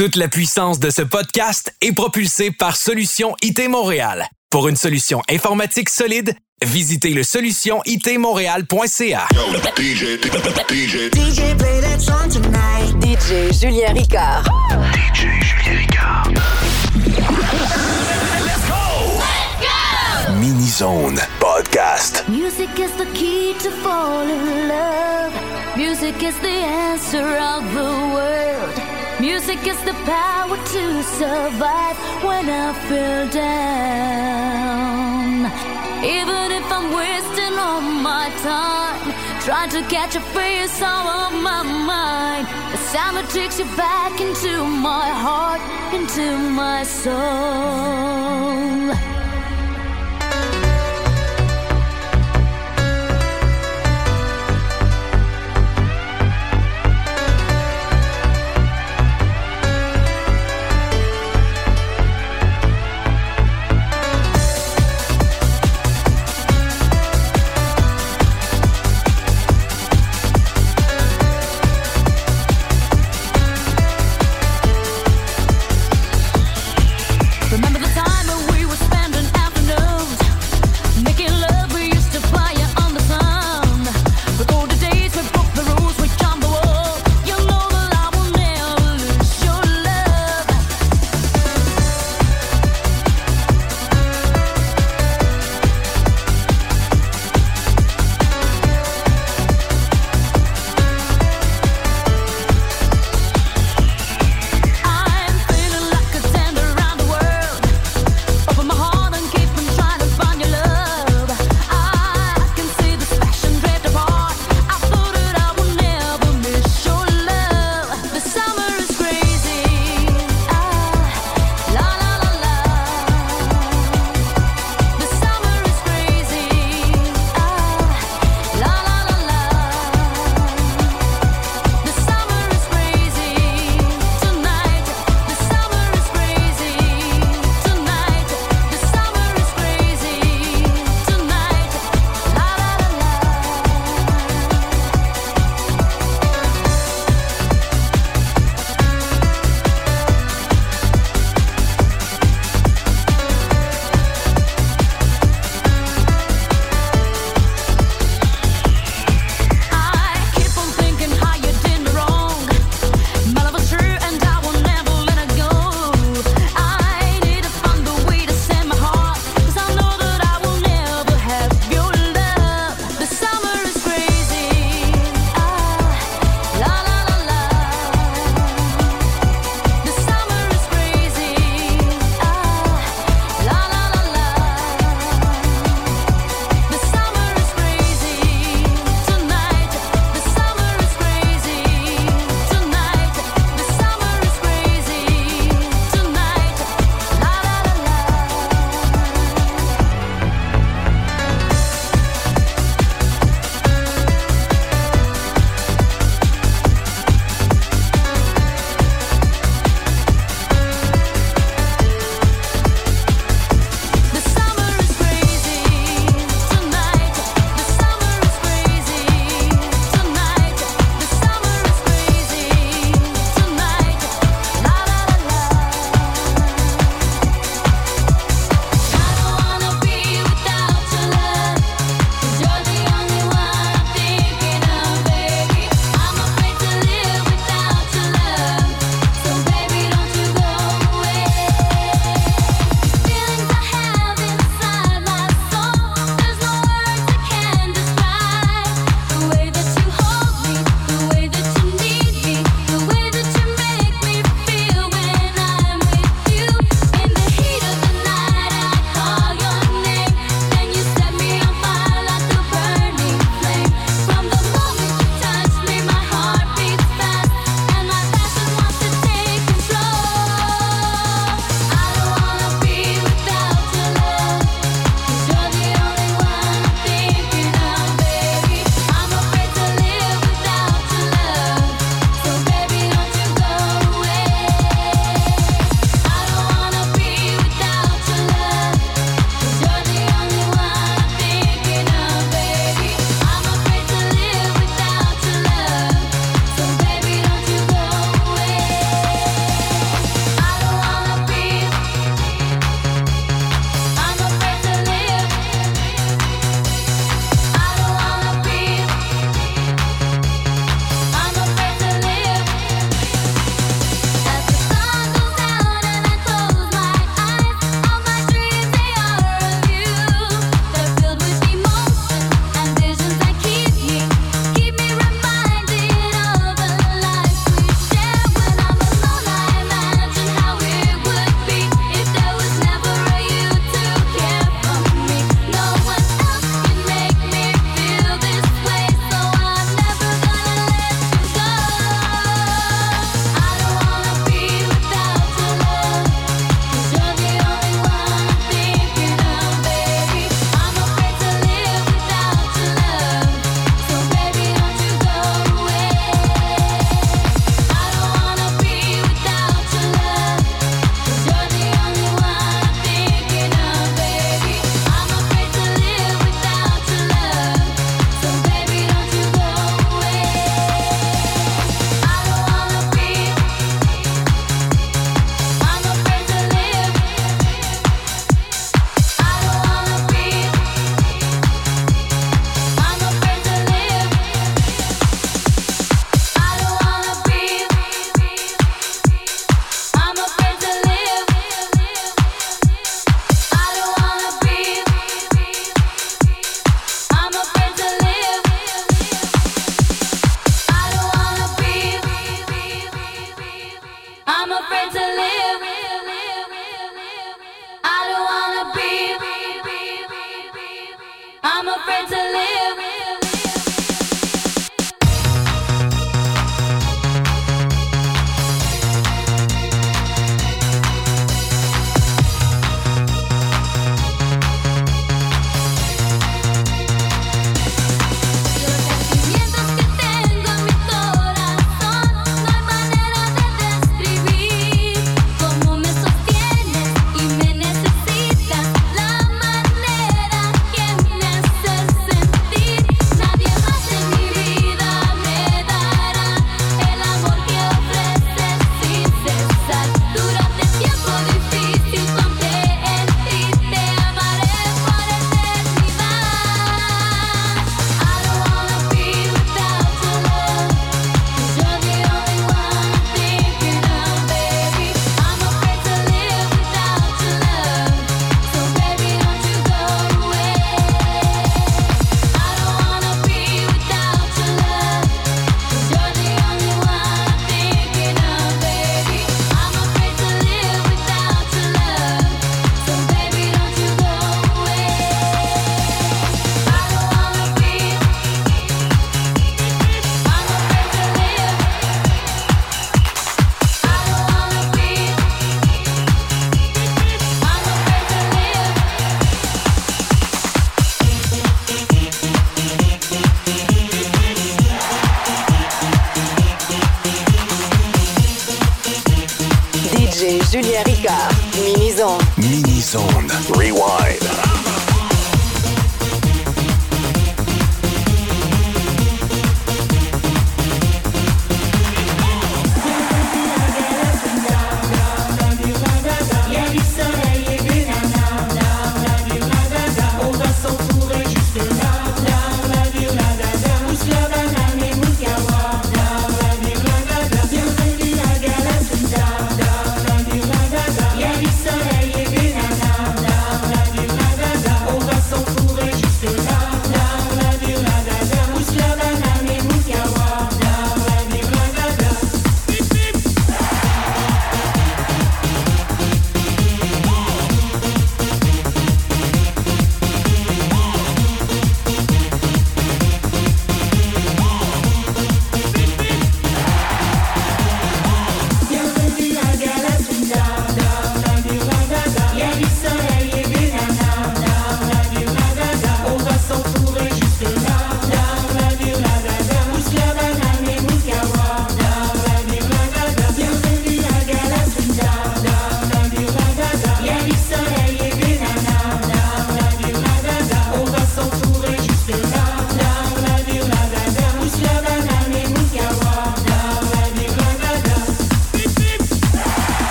Toute la puissance de ce podcast est propulsée par Solution IT Montréal. Pour une solution informatique solide, visitez le solutionitmontréal.ca. DJ play that song tonight. DJ Julien Ricard. DJ Julien Ricard. Mini Zone Podcast. Music is the key to fall in love. Music is the answer of the world. Music is the power to survive when I feel down. Even if I'm wasting all my time, trying to catch a face out of my mind. The sound takes you back into my heart, into my soul.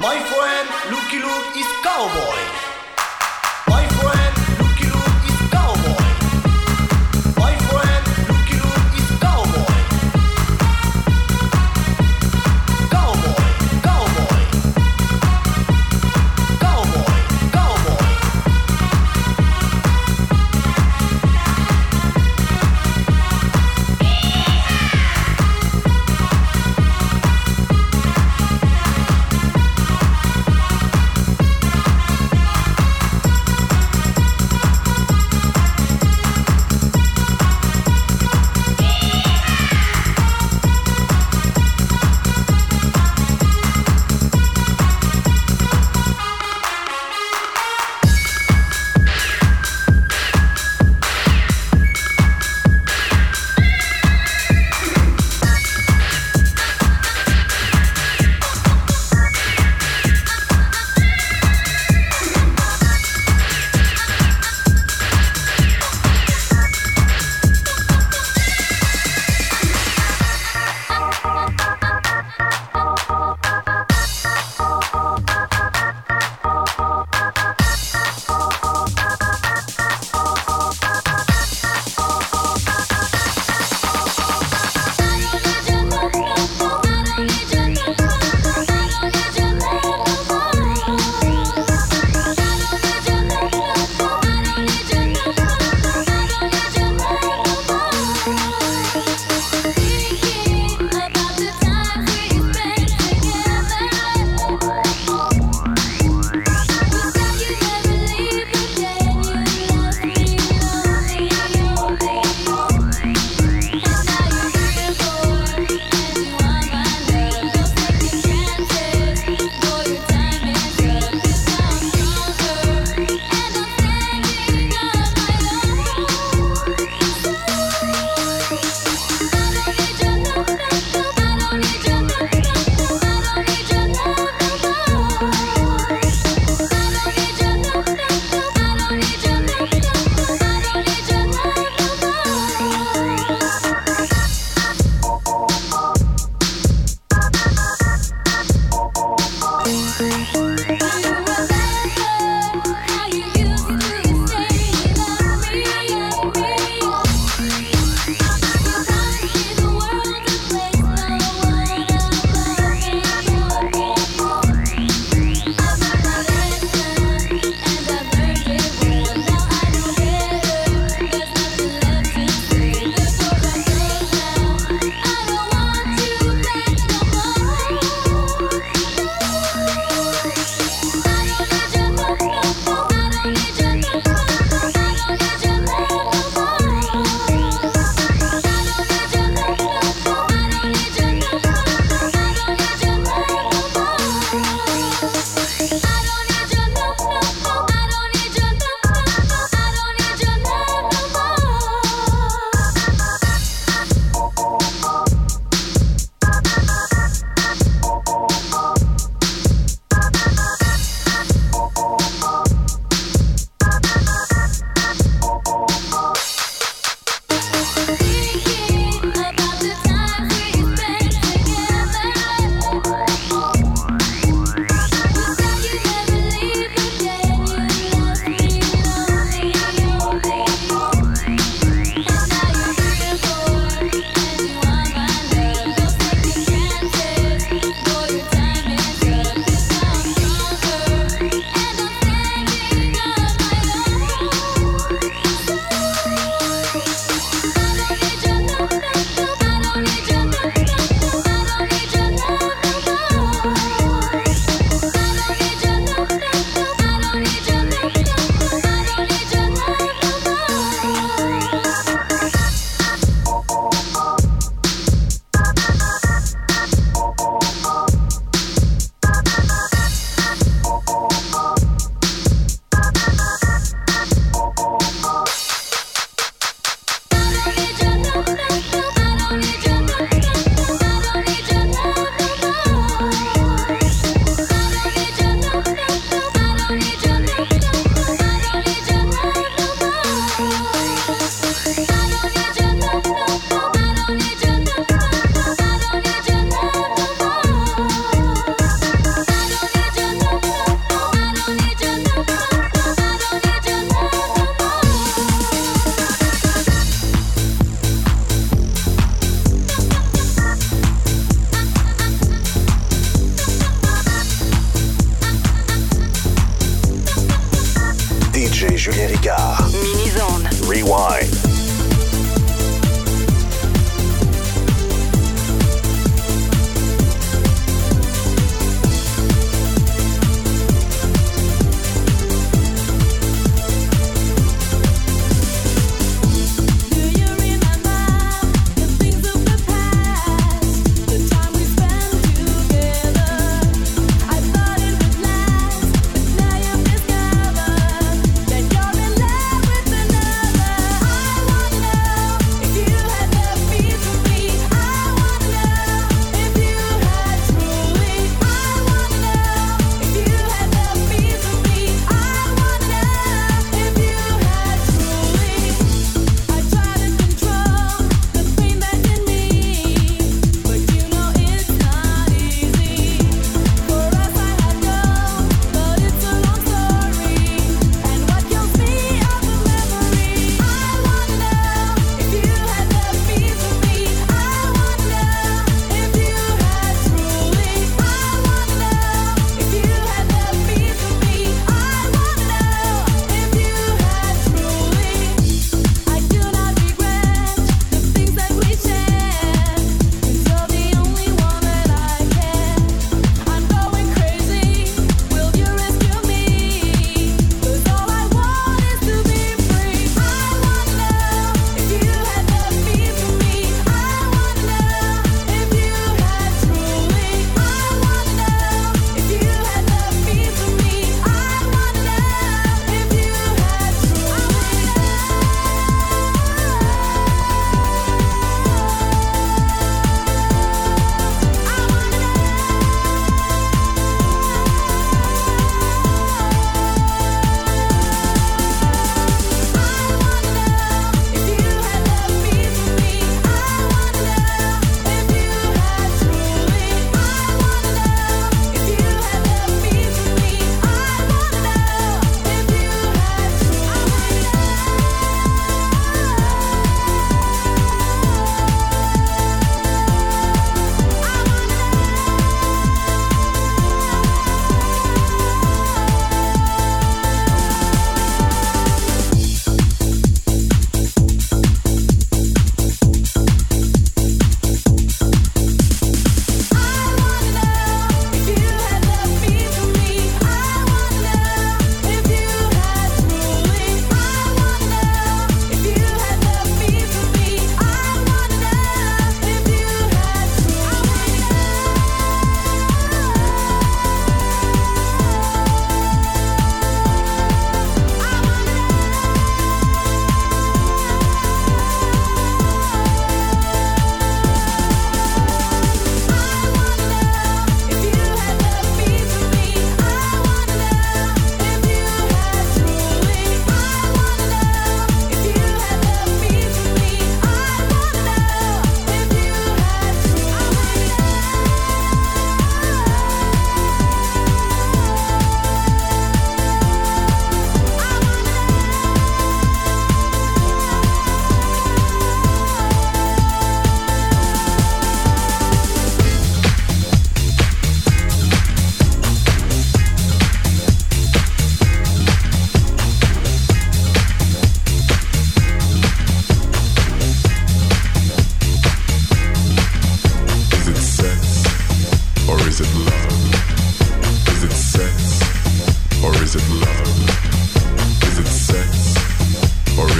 My friend Lucky Luke is cowboy.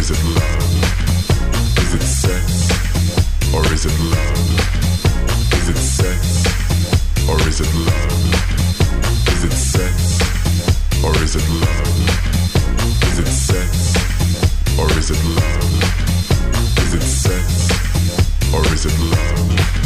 Is it love? Is it sex? Or is it love? Is it sex? Or is it love? Is it sex? Or is it love? Is it sex? Or is it love?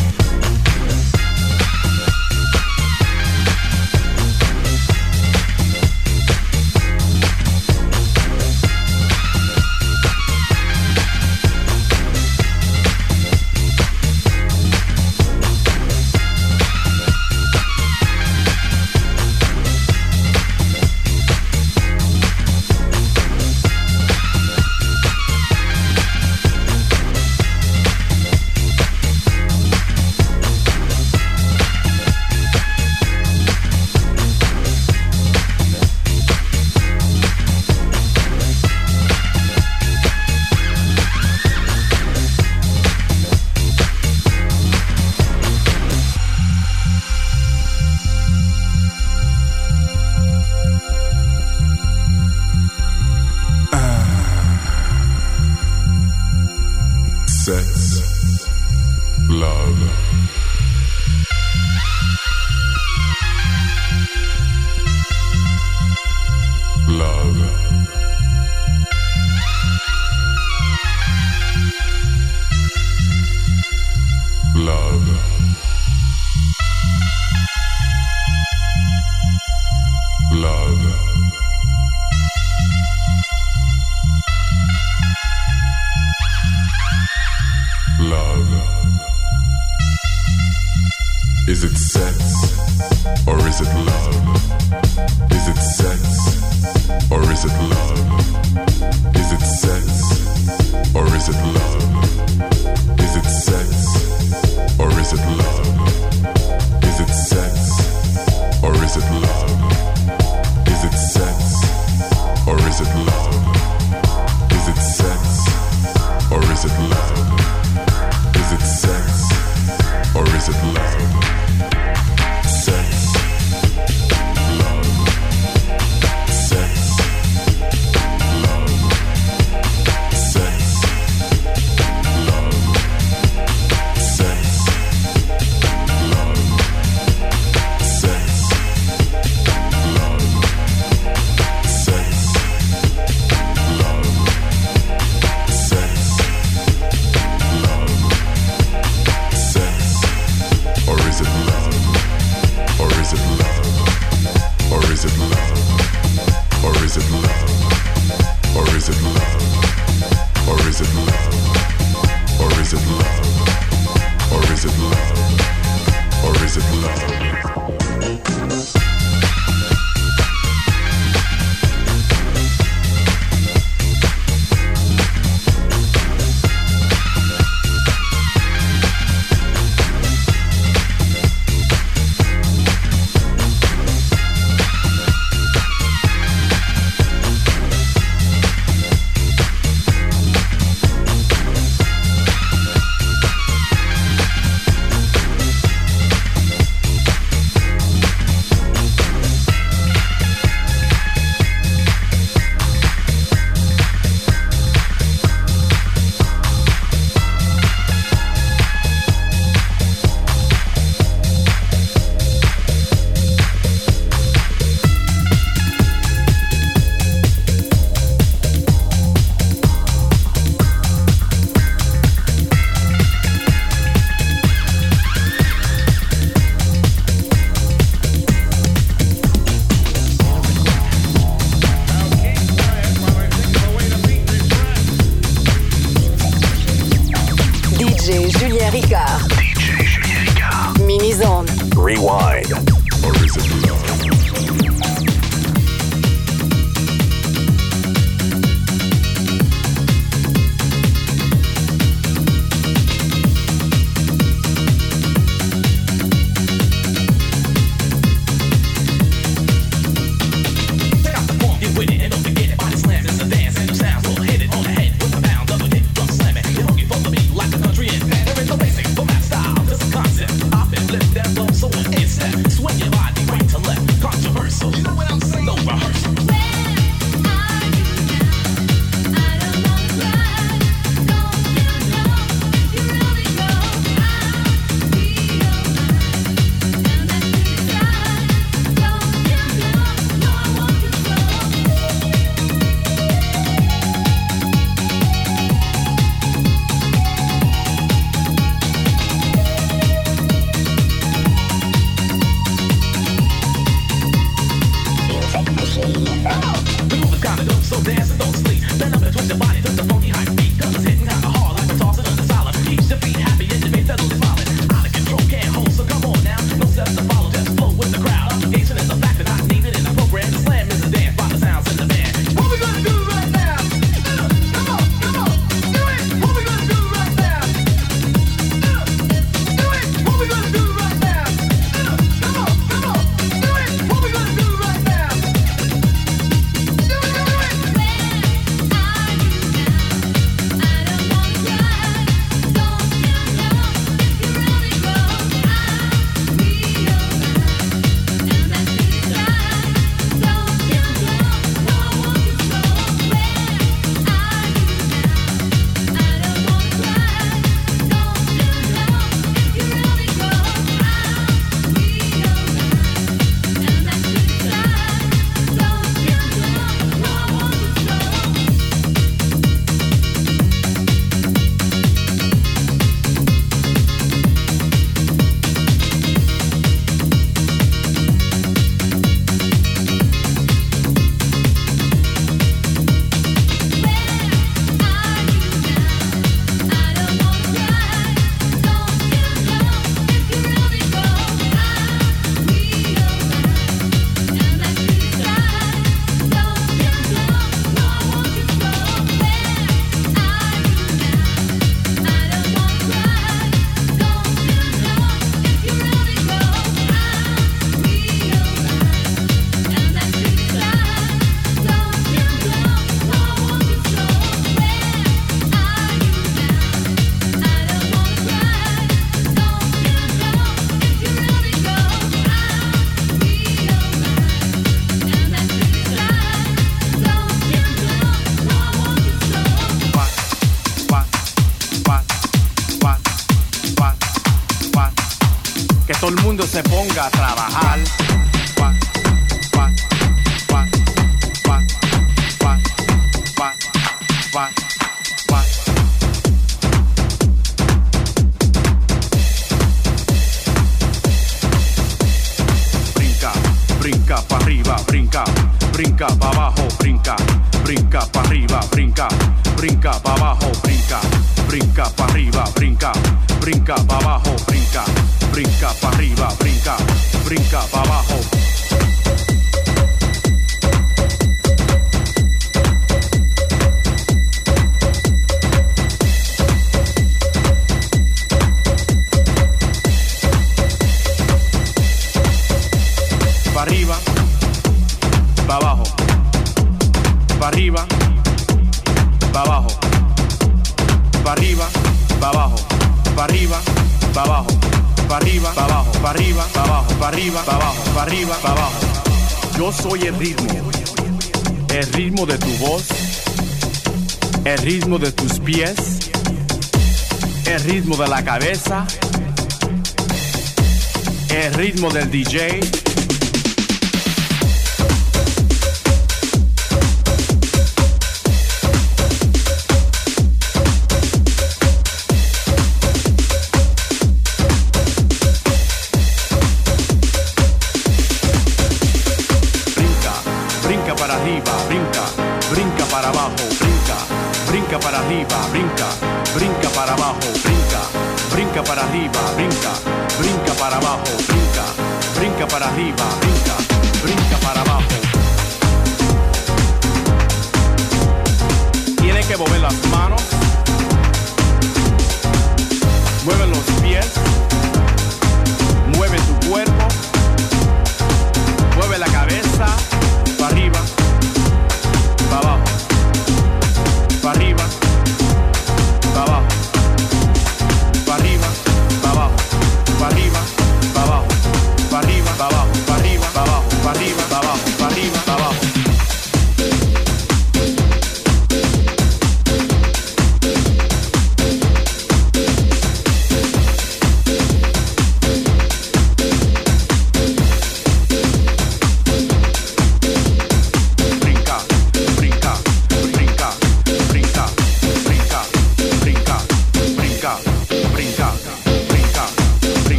or is it love? Is it sex or is it love? Is it sex or is it love? Todo el mundo se ponga a trabajar. Brinca, brinca pa arriba, brinca, brinca pa abajo, brinca, brinca pa arriba, brinca, brinca pa abajo, brinca, brinca pa arriba, brinca, brinca pa abajo, brinca, brinca pa arriba, brinca, brinca pa abajo. Arriba, pa abajo, pa arriba, pa abajo. Yo soy el ritmo, el ritmo de tu voz, el ritmo de tus pies, el ritmo de la cabeza, el ritmo del DJ. Para arriba, brinca, brinca para abajo, brinca, brinca para arriba, brinca, brinca para abajo, brinca, brinca para arriba, brinca, brinca para abajo, brinca, brinca para arriba, brinca, brinca para abajo. Tiene que mover las manos, mueve los pies, mueve tu cuerpo. Mueve la cabeza para arriba,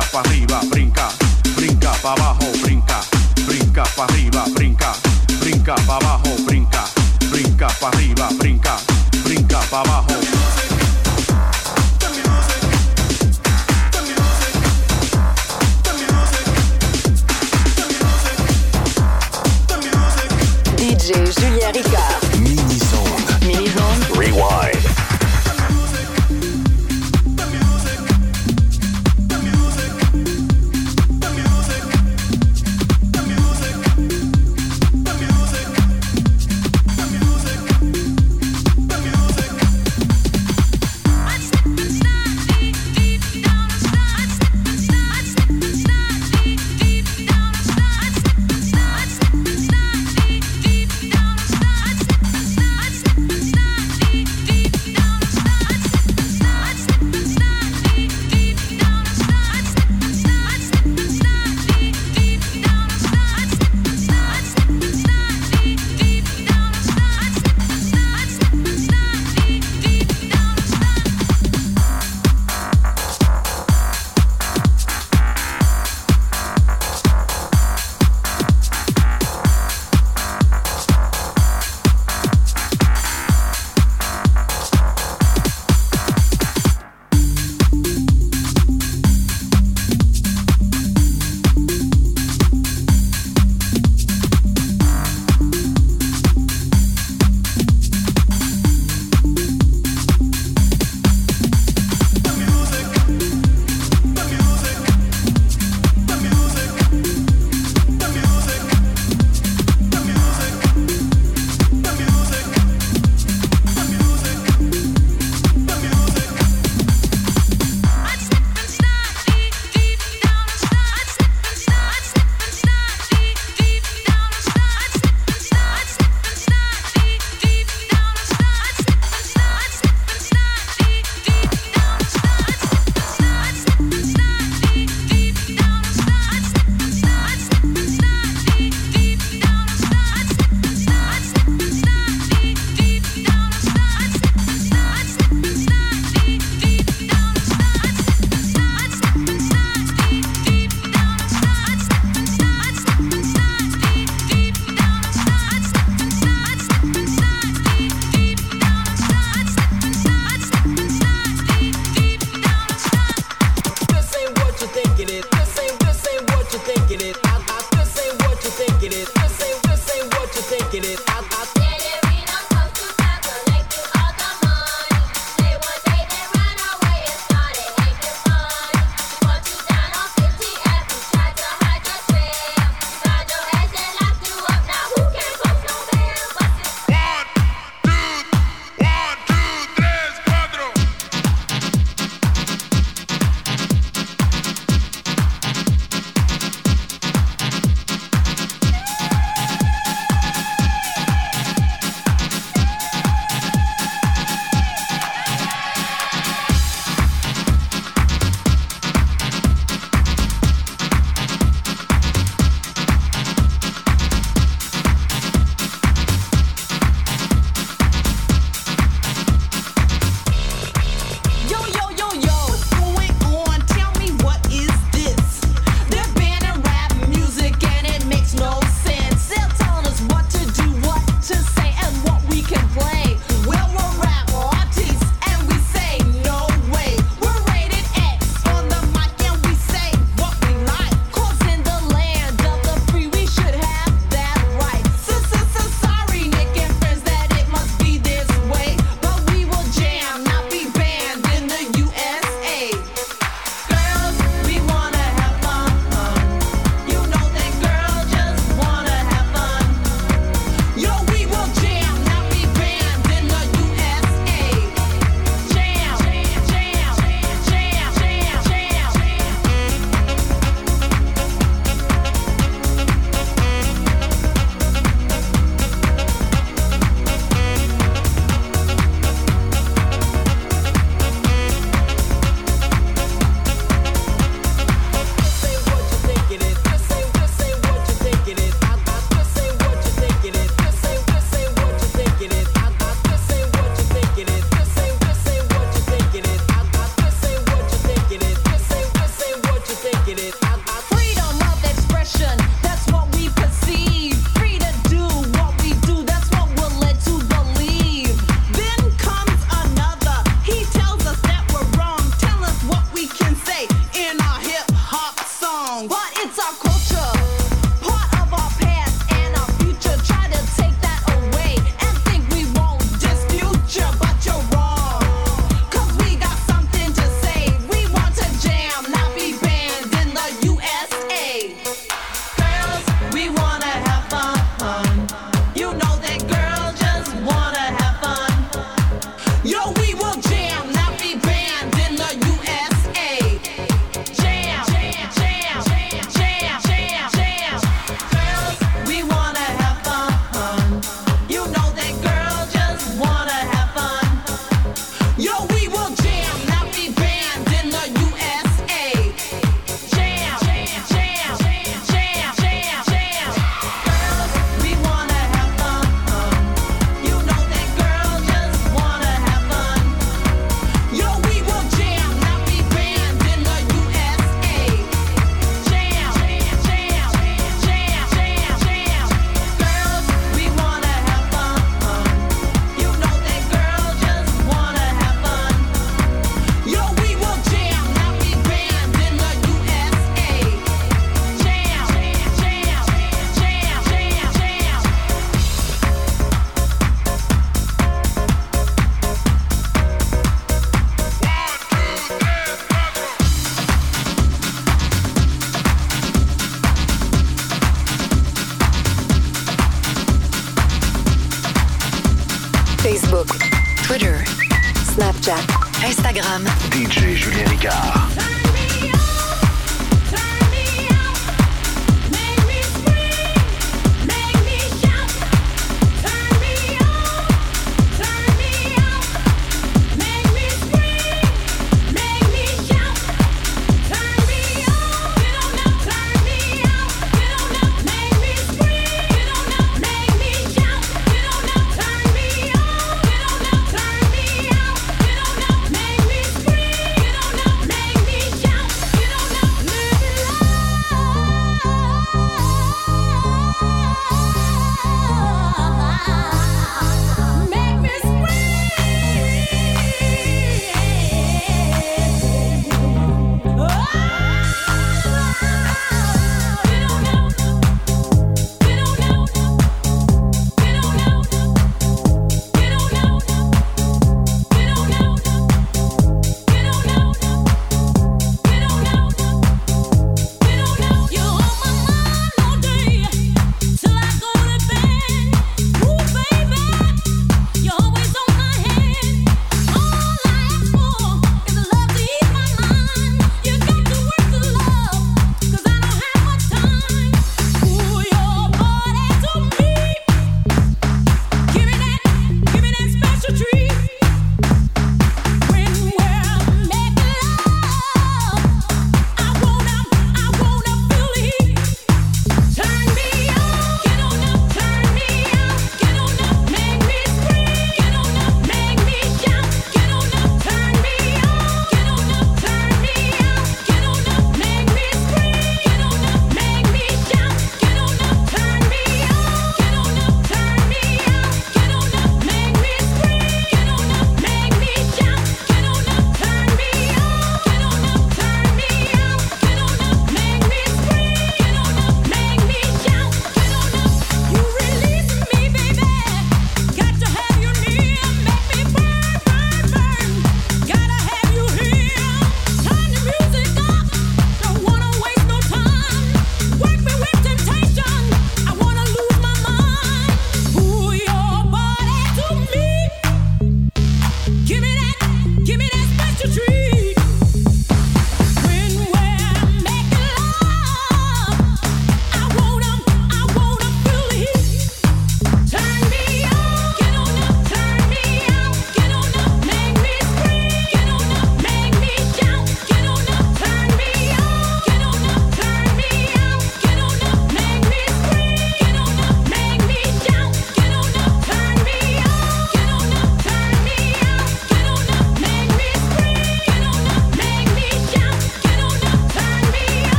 brinca para arriba, brinca, brinca para abajo, brinca, brinca para arriba, brinca, brinca para abajo, brinca, brinca para arriba, brinca, brinca para abajo.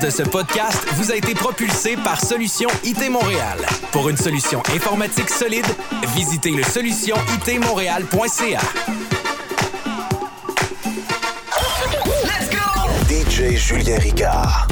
De ce podcast vous a été propulsée par Solution IT Montréal. Pour une solution informatique solide, visitez le solutionitmontréal.ca. DJ Julien Ricard.